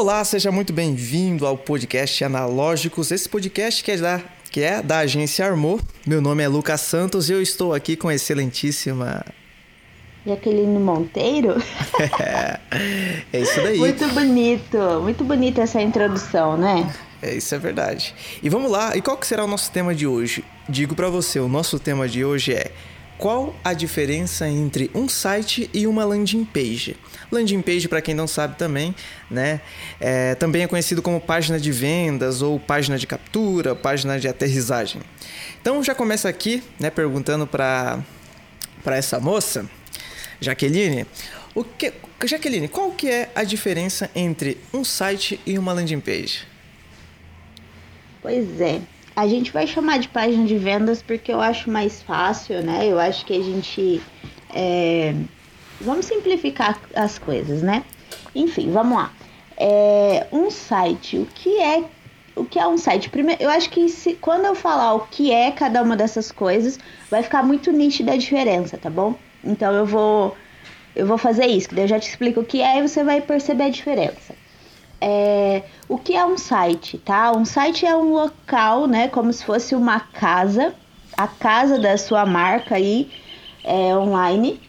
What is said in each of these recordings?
Olá, seja muito bem-vindo ao podcast Analógicos. Esse podcast que é da, que é da agência Armor. Meu nome é Lucas Santos e eu estou aqui com a excelentíssima. Jaqueline Monteiro? é, é isso daí. Muito bonito, muito bonita essa introdução, né? É, isso é verdade. E vamos lá, e qual que será o nosso tema de hoje? Digo para você, o nosso tema de hoje é qual a diferença entre um site e uma landing page? Landing page, para quem não sabe também, né, é, também é conhecido como página de vendas ou página de captura, página de aterrissagem. Então já começa aqui, né, perguntando para para essa moça, Jaqueline, o que, Jaqueline, qual que é a diferença entre um site e uma landing page? Pois é, a gente vai chamar de página de vendas porque eu acho mais fácil, né? Eu acho que a gente. É... Vamos simplificar as coisas, né? Enfim, vamos lá. É... Um site, o que é o que é um site? Primeiro, eu acho que se, quando eu falar o que é cada uma dessas coisas, vai ficar muito nítida a diferença, tá bom? Então eu vou eu vou fazer isso, que daí eu já te explico o que é e você vai perceber a diferença é, o que é um site, tá? Um site é um local, né? Como se fosse uma casa, a casa da sua marca aí é, online.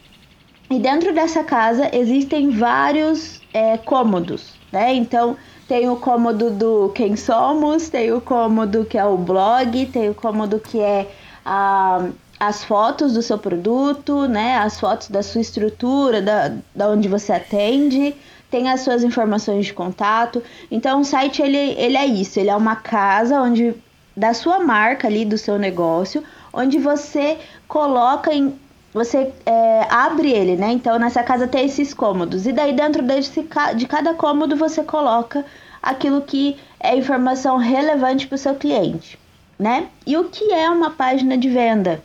E dentro dessa casa existem vários é, cômodos, né? Então tem o cômodo do quem somos, tem o cômodo que é o blog, tem o cômodo que é a, as fotos do seu produto, né? As fotos da sua estrutura, da, da onde você atende tem as suas informações de contato. Então, o site ele, ele é isso, ele é uma casa onde da sua marca ali, do seu negócio, onde você coloca em você é, abre ele, né? Então nessa casa tem esses cômodos e daí dentro desse, de cada cômodo você coloca aquilo que é informação relevante para o seu cliente, né? E o que é uma página de venda?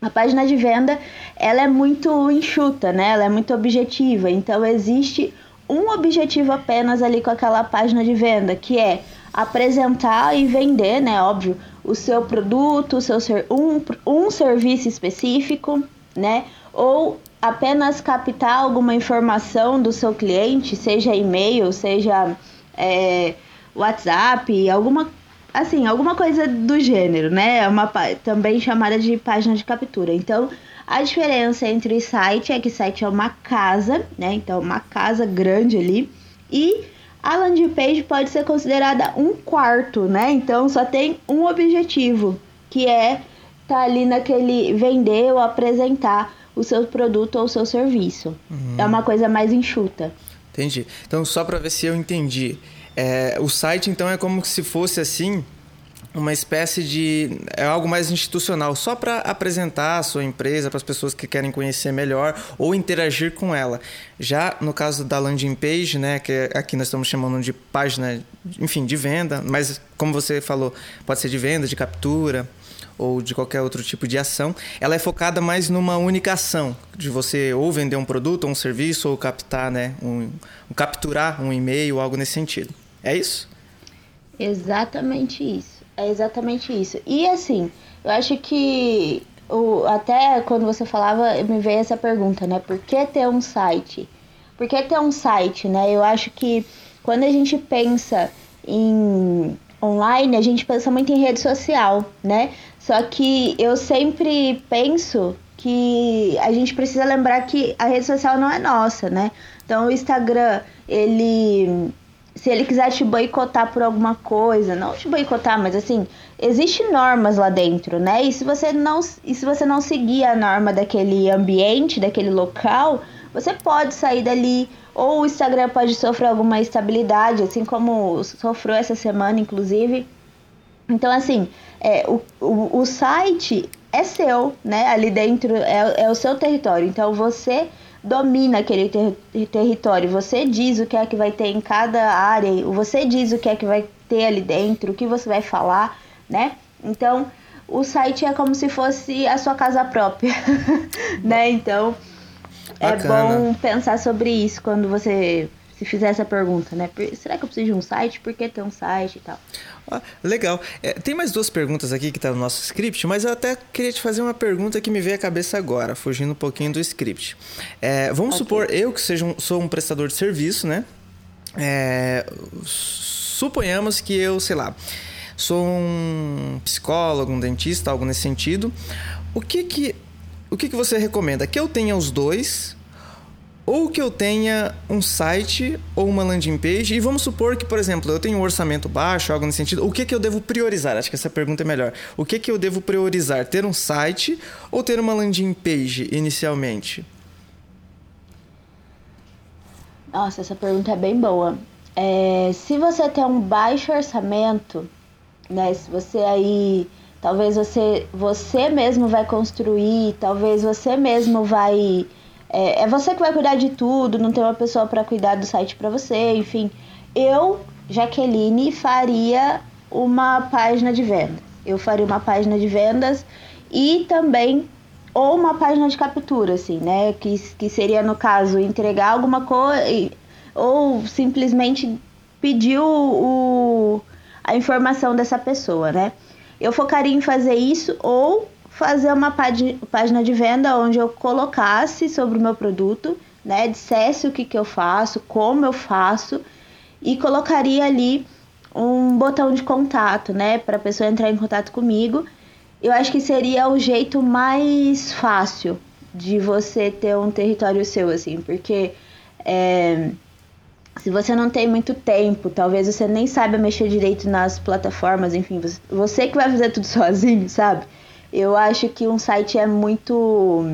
A página de venda ela é muito enxuta, né? Ela é muito objetiva. Então existe um objetivo apenas ali com aquela página de venda, que é apresentar e vender, né? Óbvio, o seu produto, o seu ser, um, um serviço específico, né? Ou apenas captar alguma informação do seu cliente, seja e-mail, seja é, WhatsApp, alguma assim, alguma coisa do gênero, né? É uma também chamada de página de captura. Então, a diferença entre site é que site é uma casa, né? Então, uma casa grande ali. E a landing page pode ser considerada um quarto, né? Então, só tem um objetivo, que é tá ali naquele vender ou apresentar o seu produto ou o seu serviço. Uhum. É uma coisa mais enxuta. Entendi. Então, só para ver se eu entendi. É, o site, então, é como se fosse assim uma espécie de é algo mais institucional, só para apresentar a sua empresa para as pessoas que querem conhecer melhor ou interagir com ela. Já no caso da landing page, né, que aqui nós estamos chamando de página, enfim, de venda, mas como você falou, pode ser de venda, de captura ou de qualquer outro tipo de ação, ela é focada mais numa única ação, de você ou vender um produto ou um serviço ou captar, né, um, um capturar um e-mail, algo nesse sentido. É isso? Exatamente isso. É exatamente isso. E assim, eu acho que o, até quando você falava, me veio essa pergunta, né? Por que ter um site? Por que ter um site, né? Eu acho que quando a gente pensa em online, a gente pensa muito em rede social, né? Só que eu sempre penso que a gente precisa lembrar que a rede social não é nossa, né? Então o Instagram, ele se ele quiser te boicotar por alguma coisa, não te boicotar, mas assim, existe normas lá dentro, né? E se você não, e se você não seguir a norma daquele ambiente, daquele local, você pode sair dali ou o Instagram pode sofrer alguma estabilidade, assim como sofreu essa semana, inclusive. Então, assim, é, o, o, o site é seu, né? Ali dentro é, é o seu território. Então, você domina aquele ter território. Você diz o que é que vai ter em cada área, você diz o que é que vai ter ali dentro, o que você vai falar, né? Então, o site é como se fosse a sua casa própria, né? Então, é Bacana. é bom pensar sobre isso quando você se fizer essa pergunta, né? Será que eu preciso de um site? Por que ter um site e tal? Ah, legal. É, tem mais duas perguntas aqui que tá no nosso script, mas eu até queria te fazer uma pergunta que me veio à cabeça agora, fugindo um pouquinho do script. É, vamos okay. supor eu que seja um, sou um prestador de serviço, né? é, suponhamos que eu, sei lá, sou um psicólogo, um dentista, algo nesse sentido. O que que, o que, que você recomenda? Que eu tenha os dois ou que eu tenha um site ou uma landing page e vamos supor que, por exemplo, eu tenho um orçamento baixo, algo nesse sentido, o que que eu devo priorizar? Acho que essa pergunta é melhor. O que que eu devo priorizar? Ter um site ou ter uma landing page inicialmente? Nossa, essa pergunta é bem boa. É, se você tem um baixo orçamento, né? Se você aí, talvez você, você mesmo vai construir, talvez você mesmo vai é, é você que vai cuidar de tudo, não tem uma pessoa para cuidar do site para você, enfim. Eu, Jaqueline, faria uma página de vendas. Eu faria uma página de vendas e também ou uma página de captura, assim, né? Que, que seria, no caso, entregar alguma coisa ou simplesmente pedir o, o, a informação dessa pessoa, né? Eu focaria em fazer isso ou fazer uma página de venda onde eu colocasse sobre o meu produto, né, dissesse o que, que eu faço, como eu faço e colocaria ali um botão de contato, né, para a pessoa entrar em contato comigo. Eu acho que seria o jeito mais fácil de você ter um território seu, assim, porque é, se você não tem muito tempo, talvez você nem saiba mexer direito nas plataformas, enfim, você que vai fazer tudo sozinho, sabe? Eu acho que um site é muito.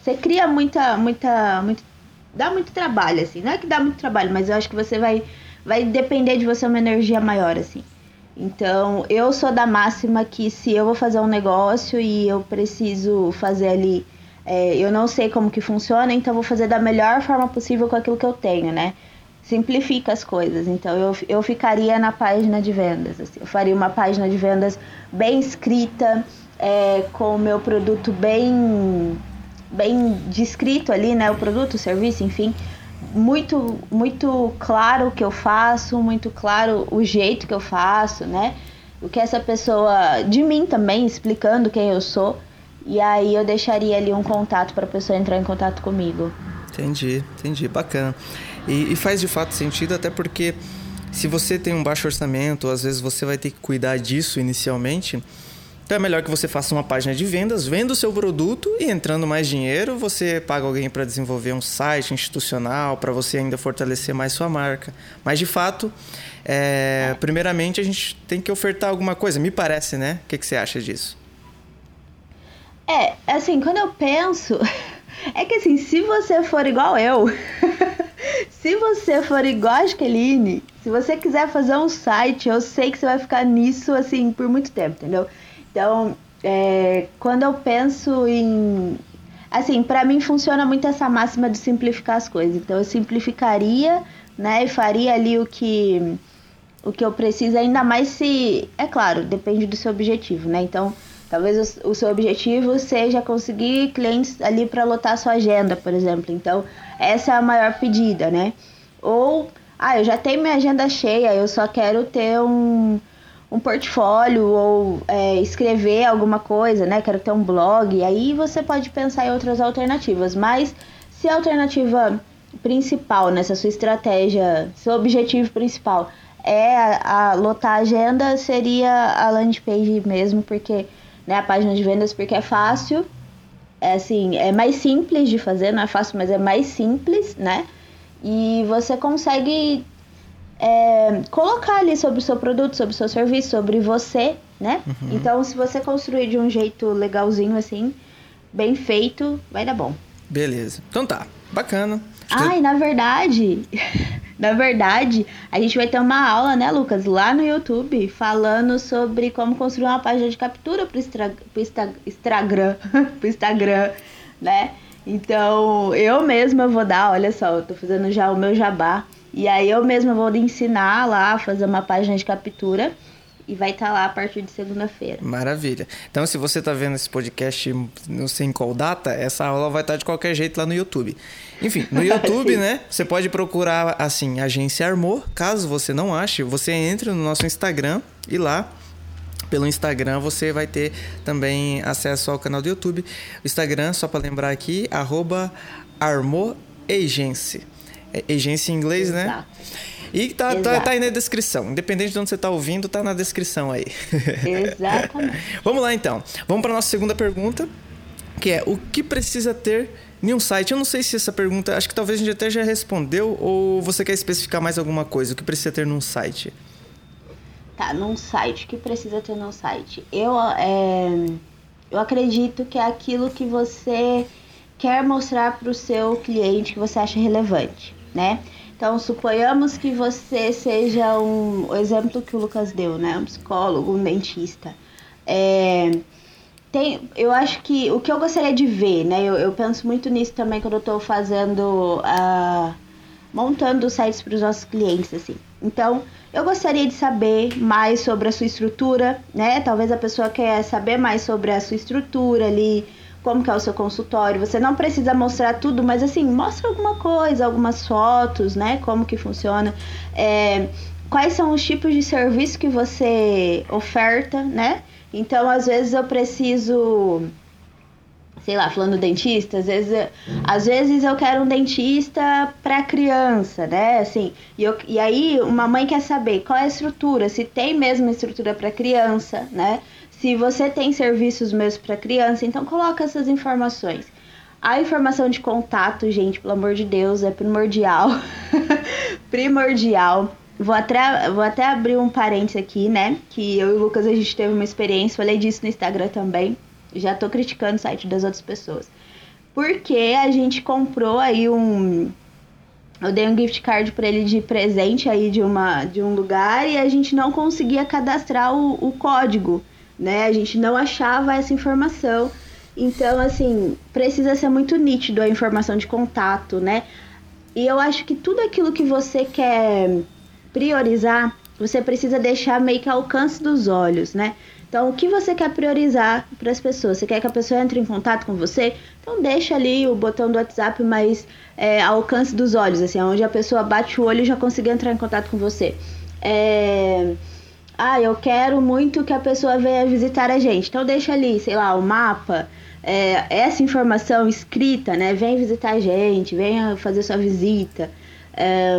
Você cria muita, muita, muito, dá muito trabalho assim. Não é que dá muito trabalho, mas eu acho que você vai, vai depender de você uma energia maior assim. Então, eu sou da máxima que se eu vou fazer um negócio e eu preciso fazer ali, é, eu não sei como que funciona, então vou fazer da melhor forma possível com aquilo que eu tenho, né? Simplifica as coisas. Então, eu, eu ficaria na página de vendas. Assim. Eu faria uma página de vendas bem escrita, é, com o meu produto bem bem descrito ali, né, o produto, o serviço, enfim, muito muito claro o que eu faço, muito claro o jeito que eu faço, né? O que essa pessoa de mim também explicando quem eu sou. E aí eu deixaria ali um contato para a pessoa entrar em contato comigo. Entendi, entendi, bacana. E, e, faz de fato sentido até porque se você tem um baixo orçamento, às vezes você vai ter que cuidar disso inicialmente. Então é melhor que você faça uma página de vendas, venda o seu produto e entrando mais dinheiro, você paga alguém para desenvolver um site institucional, para você ainda fortalecer mais sua marca. Mas de fato, é, primeiramente a gente tem que ofertar alguma coisa, me parece, né? O que, que você acha disso? É, assim, quando eu penso. É que assim, se você for igual eu. se você for igual a Jaqueline, se você quiser fazer um site, eu sei que você vai ficar nisso assim por muito tempo, entendeu? Então, é, quando eu penso em. Assim, para mim funciona muito essa máxima de simplificar as coisas. Então, eu simplificaria, né, e faria ali o que o que eu preciso, ainda mais se. É claro, depende do seu objetivo, né? Então, talvez o, o seu objetivo seja conseguir clientes ali para lotar a sua agenda, por exemplo. Então, essa é a maior pedida, né? Ou, ah, eu já tenho minha agenda cheia, eu só quero ter um um portfólio ou é, escrever alguma coisa, né? Quero ter um blog. Aí você pode pensar em outras alternativas. Mas se a alternativa principal nessa sua estratégia, seu objetivo principal é a, a lotar a agenda, seria a landing page mesmo, porque né, a página de vendas, porque é fácil, é assim, é mais simples de fazer, não é fácil, mas é mais simples, né? E você consegue é, colocar ali sobre o seu produto, sobre o seu serviço, sobre você, né? Uhum. Então, se você construir de um jeito legalzinho assim, bem feito, vai dar bom. Beleza. Então tá, bacana. Ah, e na verdade, na verdade, a gente vai ter uma aula, né, Lucas, lá no YouTube, falando sobre como construir uma página de captura pro, extra, pro Insta, Instagram, pro Instagram, né? Então, eu mesma vou dar, olha só, eu tô fazendo já o meu jabá e aí eu mesma vou lhe ensinar lá a fazer uma página de captura e vai estar tá lá a partir de segunda-feira. Maravilha. Então, se você está vendo esse podcast, não sei em qual data, essa aula vai estar tá de qualquer jeito lá no YouTube. Enfim, no YouTube, né? Você pode procurar assim, Agência Armor. Caso você não ache, você entre no nosso Instagram e lá pelo Instagram você vai ter também acesso ao canal do YouTube. O Instagram, só para lembrar aqui, arroba agência em inglês, né? Exato. né? E tá, tá, tá, aí na descrição. Independente de onde você está ouvindo, tá na descrição aí. Exatamente. Vamos lá então. Vamos para nossa segunda pergunta, que é o que precisa ter em um site? Eu não sei se essa pergunta, acho que talvez a gente até já respondeu ou você quer especificar mais alguma coisa? O que precisa ter num site? Tá, num site, o que precisa ter num site? Eu, é, eu acredito que é aquilo que você quer mostrar para o seu cliente que você acha relevante, né? Então, suponhamos que você seja um o exemplo que o Lucas deu, né? Um psicólogo, um dentista. É, tem, eu acho que o que eu gostaria de ver, né? Eu, eu penso muito nisso também quando eu estou fazendo, uh, montando sites para os nossos clientes, assim. Então, eu gostaria de saber mais sobre a sua estrutura, né? Talvez a pessoa quer saber mais sobre a sua estrutura ali, como que é o seu consultório. Você não precisa mostrar tudo, mas assim, mostra alguma coisa, algumas fotos, né? Como que funciona. É, quais são os tipos de serviço que você oferta, né? Então, às vezes eu preciso sei lá, falando dentista, às vezes, às vezes eu quero um dentista para criança, né? Assim, e, eu, e aí uma mãe quer saber qual é a estrutura, se tem mesmo estrutura para criança, né? Se você tem serviços mesmo para criança, então coloca essas informações. A informação de contato, gente, pelo amor de Deus, é primordial. primordial. Vou até, vou até abrir um parênteses aqui, né? Que eu e o Lucas a gente teve uma experiência, falei disso no Instagram também. Já tô criticando o site das outras pessoas. Porque a gente comprou aí um. Eu dei um gift card para ele de presente aí de, uma, de um lugar e a gente não conseguia cadastrar o, o código né? A gente não achava essa informação. Então, assim, precisa ser muito nítido a informação de contato, né? E eu acho que tudo aquilo que você quer priorizar, você precisa deixar meio que alcance dos olhos, né? Então, o que você quer priorizar para as pessoas? Você quer que a pessoa entre em contato com você? Então, deixa ali o botão do WhatsApp mais é, alcance dos olhos, assim, onde a pessoa bate o olho e já consegue entrar em contato com você. É ah, eu quero muito que a pessoa venha visitar a gente. Então deixa ali, sei lá, o mapa, é, essa informação escrita, né? Vem visitar a gente, venha fazer sua visita. É,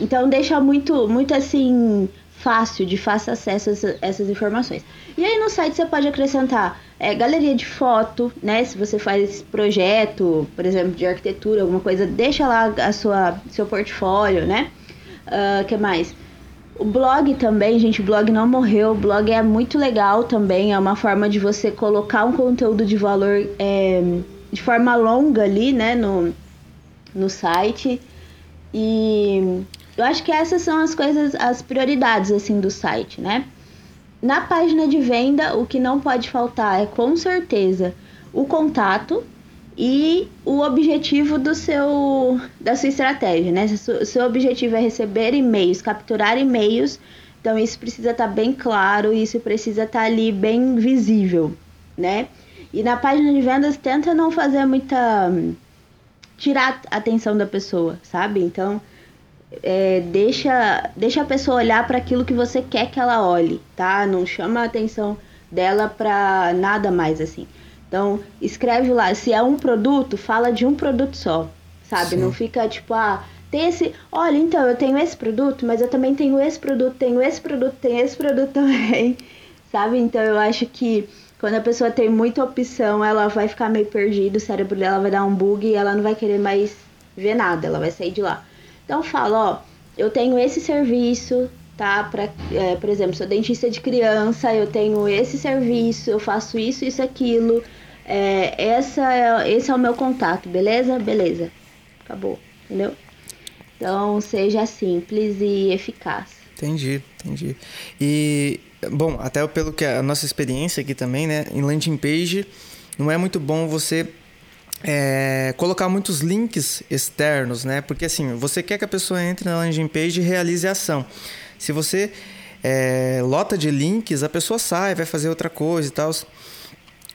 então deixa muito, muito assim fácil, de fácil acesso a essa, essas informações. E aí no site você pode acrescentar é, galeria de foto, né? Se você faz projeto, por exemplo, de arquitetura, alguma coisa, deixa lá a sua seu portfólio, né? Uh, que mais? O blog também, gente, o blog não morreu. O blog é muito legal também. É uma forma de você colocar um conteúdo de valor é, de forma longa ali, né, no, no site. E eu acho que essas são as coisas, as prioridades, assim, do site, né? Na página de venda, o que não pode faltar é com certeza o contato, e o objetivo do seu da sua estratégia, né? Se o seu objetivo é receber e-mails, capturar e-mails, então isso precisa estar tá bem claro, isso precisa estar tá ali bem visível, né? E na página de vendas tenta não fazer muita tirar a atenção da pessoa, sabe? Então é, deixa deixa a pessoa olhar para aquilo que você quer que ela olhe, tá? Não chama a atenção dela para nada mais assim. Então, escreve lá, se é um produto, fala de um produto só, sabe? Sim. Não fica tipo, ah, tem esse, olha, então eu tenho esse produto, mas eu também tenho esse produto, tenho esse produto, tenho esse produto também, sabe? Então, eu acho que quando a pessoa tem muita opção, ela vai ficar meio perdida, o cérebro dela vai dar um bug e ela não vai querer mais ver nada, ela vai sair de lá. Então, fala, ó, eu tenho esse serviço, tá? Pra, é, por exemplo, sou dentista de criança, eu tenho esse serviço, eu faço isso, isso, aquilo. É, essa é, esse é o meu contato, beleza? Beleza. Acabou, entendeu? Então, seja simples e eficaz. Entendi, entendi. E, bom, até pelo que a nossa experiência aqui também, né? Em landing page, não é muito bom você é, colocar muitos links externos, né? Porque assim, você quer que a pessoa entre na landing page e realize a ação. Se você é, lota de links, a pessoa sai, vai fazer outra coisa e tal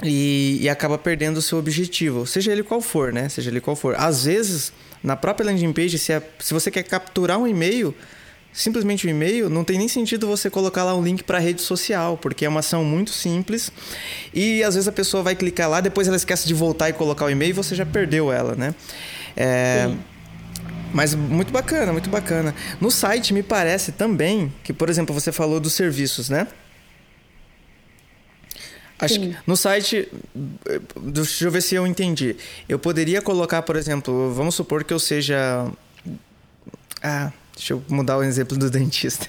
e, e, acaba perdendo o seu objetivo, seja ele qual for, né? Seja ele qual for. Às vezes, na própria landing page, se, é, se você quer capturar um e-mail, simplesmente um e-mail, não tem nem sentido você colocar lá um link para rede social, porque é uma ação muito simples e às vezes a pessoa vai clicar lá, depois ela esquece de voltar e colocar o e-mail e você já perdeu ela, né? É, Mas muito bacana, muito bacana. No site me parece também que, por exemplo, você falou dos serviços, né? Acho Sim. que no site, deixa eu ver se eu entendi. Eu poderia colocar, por exemplo, vamos supor que eu seja. Ah, Deixa eu mudar o exemplo do dentista.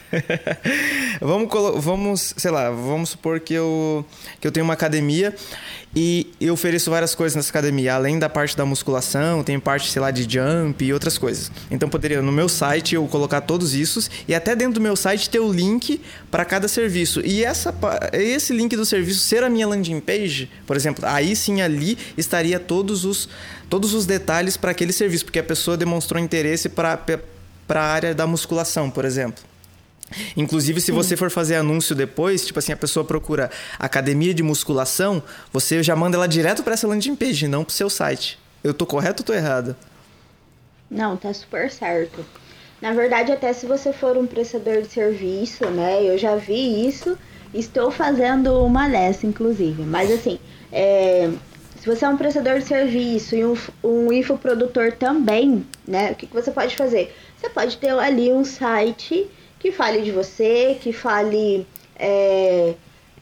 vamos, vamos, sei lá, vamos supor que eu, que eu tenho uma academia e eu ofereço várias coisas nessa academia, além da parte da musculação, tem parte, sei lá, de jump e outras coisas. Então poderia no meu site eu colocar todos isso e até dentro do meu site ter o link para cada serviço. E essa, esse link do serviço ser a minha landing page, por exemplo, aí sim ali estaria todos os, todos os detalhes para aquele serviço, porque a pessoa demonstrou interesse para para a área da musculação, por exemplo. Inclusive, se você for fazer anúncio depois, tipo assim, a pessoa procura academia de musculação, você já manda ela direto para essa landing page, não para o seu site. Eu tô correto ou tô errado? Não, tá super certo. Na verdade, até se você for um prestador de serviço, né? Eu já vi isso. Estou fazendo uma dessa, inclusive. Mas assim, é, se você é um prestador de serviço e um, um infoprodutor também, né? O que, que você pode fazer? Você pode ter ali um site que fale de você, que fale é,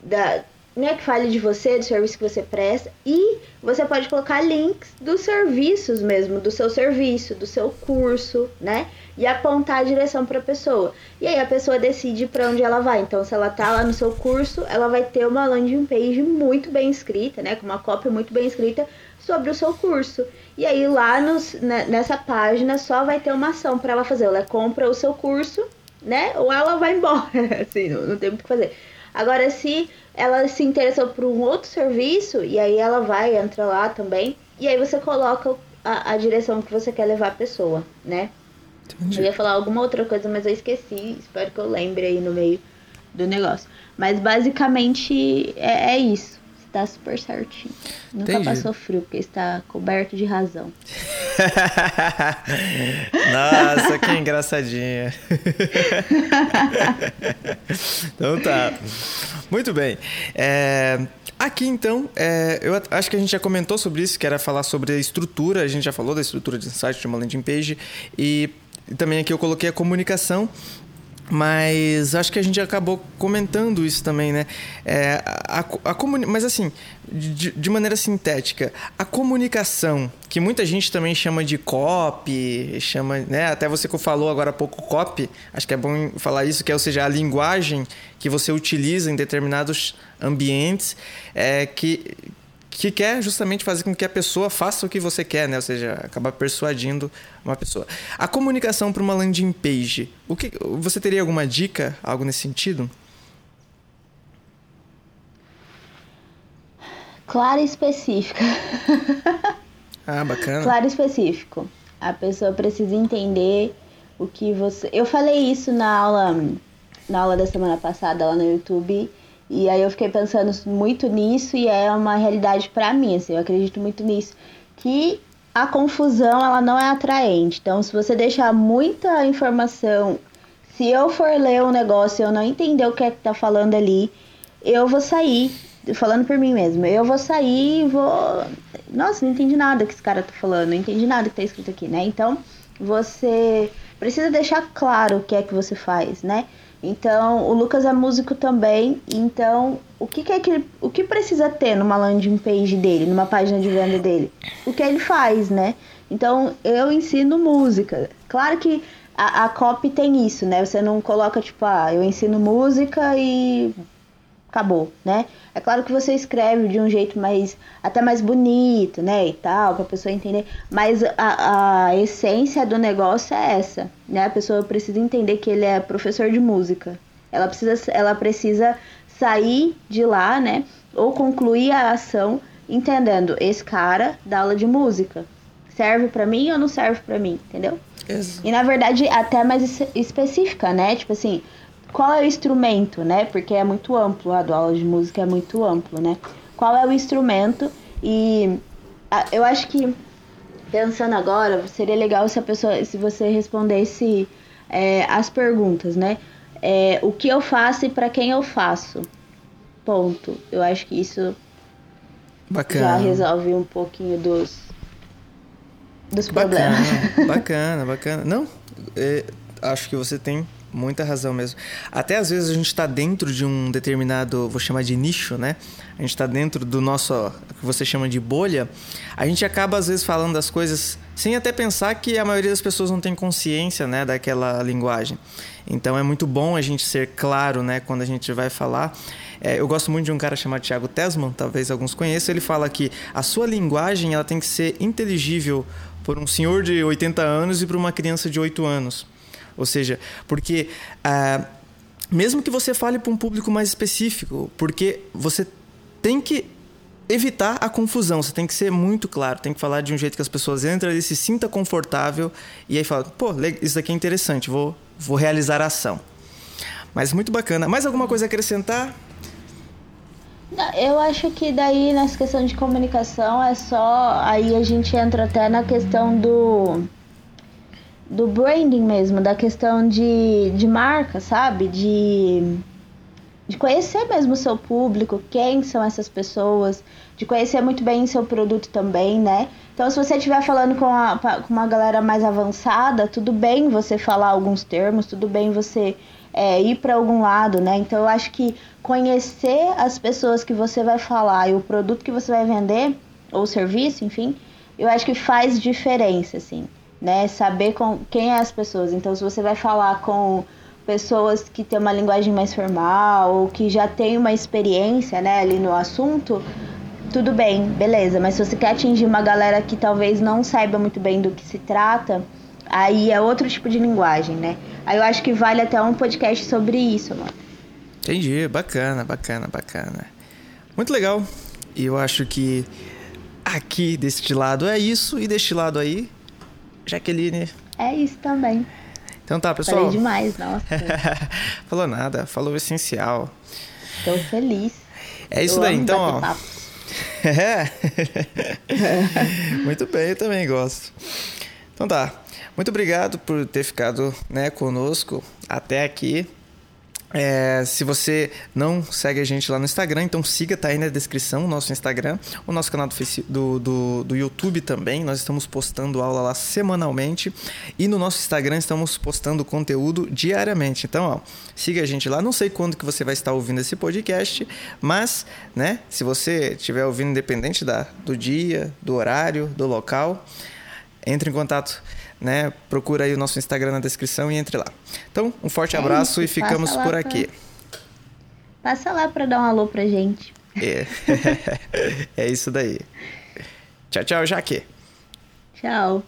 da, né, que fale de você, do serviço que você presta, e você pode colocar links dos serviços mesmo, do seu serviço, do seu curso, né? E apontar a direção para a pessoa. E aí a pessoa decide para onde ela vai. Então, se ela tá lá no seu curso, ela vai ter uma landing page muito bem escrita, né, com uma cópia muito bem escrita sobre o seu curso. E aí lá nos, né, nessa página só vai ter uma ação para ela fazer. Ela compra o seu curso, né? Ou ela vai embora. assim, não, não tem muito o que fazer. Agora, se ela se interessou por um outro serviço, e aí ela vai, entra lá também, e aí você coloca a, a direção que você quer levar a pessoa, né? Entendi. Eu ia falar alguma outra coisa, mas eu esqueci. Espero que eu lembre aí no meio do negócio. Mas basicamente é, é isso tá super certinho. Nunca Entendi. passou frio, porque está coberto de razão. Nossa, que engraçadinha. então tá. Muito bem. É, aqui então, é, eu acho que a gente já comentou sobre isso, que era falar sobre a estrutura, a gente já falou da estrutura de site de uma landing page. E também aqui eu coloquei a comunicação mas acho que a gente acabou comentando isso também, né? É, a, a comuni... Mas assim, de, de, maneira sintética, a comunicação, que muita gente também chama de copy, chama, né? Até você que falou agora há pouco copy, acho que é bom falar isso, que é, ou seja, a linguagem que você utiliza em determinados ambientes, é, que, que quer justamente fazer com que a pessoa faça o que você quer, né? Ou seja, acabar persuadindo uma pessoa. A comunicação para uma landing page, o que você teria alguma dica, algo nesse sentido? Clara e específica. ah, bacana. Claro e específico. A pessoa precisa entender o que você. Eu falei isso na aula, na aula da semana passada lá no YouTube e aí eu fiquei pensando muito nisso e é uma realidade para mim, assim, eu acredito muito nisso, que a confusão ela não é atraente. Então, se você deixar muita informação, se eu for ler um negócio e eu não entender o que é que tá falando ali, eu vou sair, falando por mim mesmo, eu vou sair e vou, nossa, não entendi nada que esse cara tá falando, não entendi nada que tá escrito aqui, né? Então, você precisa deixar claro o que é que você faz, né? Então, o Lucas é músico também. Então, o que, que é que ele, o que precisa ter numa landing page dele, numa página de venda dele? O que ele faz, né? Então, eu ensino música. Claro que a, a copy tem isso, né? Você não coloca tipo, ah, eu ensino música e acabou, né? É claro que você escreve de um jeito mais até mais bonito, né, e tal, para a pessoa entender, mas a, a essência do negócio é essa, né? A pessoa precisa entender que ele é professor de música. Ela precisa ela precisa sair de lá, né, ou concluir a ação entendendo esse cara dá aula de música. Serve para mim ou não serve para mim, entendeu? Isso. E na verdade até mais específica, né? Tipo assim, qual é o instrumento, né? Porque é muito amplo, a do aula de música é muito amplo, né? Qual é o instrumento e a, eu acho que pensando agora seria legal se a pessoa, se você respondesse é, as perguntas, né? É, o que eu faço e para quem eu faço. Ponto. Eu acho que isso Bacana. já resolve um pouquinho dos dos problemas. Bacana, bacana, bacana. Não, é, acho que você tem muita razão mesmo. Até às vezes a gente está dentro de um determinado, vou chamar de nicho, né? A gente está dentro do nosso, que você chama de bolha. A gente acaba às vezes falando das coisas sem até pensar que a maioria das pessoas não tem consciência, né, daquela linguagem. Então é muito bom a gente ser claro, né, quando a gente vai falar. É, eu gosto muito de um cara chamado Thiago Tesman, talvez alguns conheçam. Ele fala que a sua linguagem ela tem que ser inteligível por um senhor de 80 anos e para uma criança de 8 anos. Ou seja, porque ah, mesmo que você fale para um público mais específico, porque você tem que evitar a confusão, você tem que ser muito claro, tem que falar de um jeito que as pessoas entram e se sinta confortável e aí fala, pô, isso daqui é interessante, vou, vou realizar a ação. Mas muito bacana. Mais alguma coisa a acrescentar? Eu acho que daí nessa questão de comunicação é só. Aí a gente entra até na questão do do branding mesmo, da questão de, de marca, sabe? De, de conhecer mesmo o seu público, quem são essas pessoas, de conhecer muito bem o seu produto também, né? Então, se você estiver falando com, a, com uma galera mais avançada, tudo bem você falar alguns termos, tudo bem você é, ir para algum lado, né? Então, eu acho que conhecer as pessoas que você vai falar e o produto que você vai vender, ou serviço, enfim, eu acho que faz diferença, assim né? Saber com quem é as pessoas. Então, se você vai falar com pessoas que têm uma linguagem mais formal ou que já têm uma experiência, né, ali no assunto, tudo bem, beleza. Mas se você quer atingir uma galera que talvez não saiba muito bem do que se trata, aí é outro tipo de linguagem, né? Aí eu acho que vale até um podcast sobre isso, mano. Entendi, bacana, bacana, bacana. Muito legal. E eu acho que aqui deste lado é isso e deste lado aí Jaqueline. É isso também. Então tá, pessoal. Falei demais, nossa. falou nada, falou o essencial. Tô feliz. É isso eu daí, então, ó. É. Muito bem, eu também gosto. Então tá. Muito obrigado por ter ficado né, conosco até aqui. É, se você não segue a gente lá no Instagram, então siga, tá aí na descrição o nosso Instagram, o nosso canal do, do, do, do, YouTube também. Nós estamos postando aula lá semanalmente e no nosso Instagram estamos postando conteúdo diariamente. Então, ó, siga a gente lá. Não sei quando que você vai estar ouvindo esse podcast, mas, né, se você estiver ouvindo independente da, do dia, do horário, do local, entre em contato né? Procura aí o nosso Instagram na descrição e entre lá. Então, um forte é abraço isso, e ficamos por aqui. Pra... Passa lá para dar um alô pra gente. É. é isso daí. Tchau, tchau, Jaque. Tchau.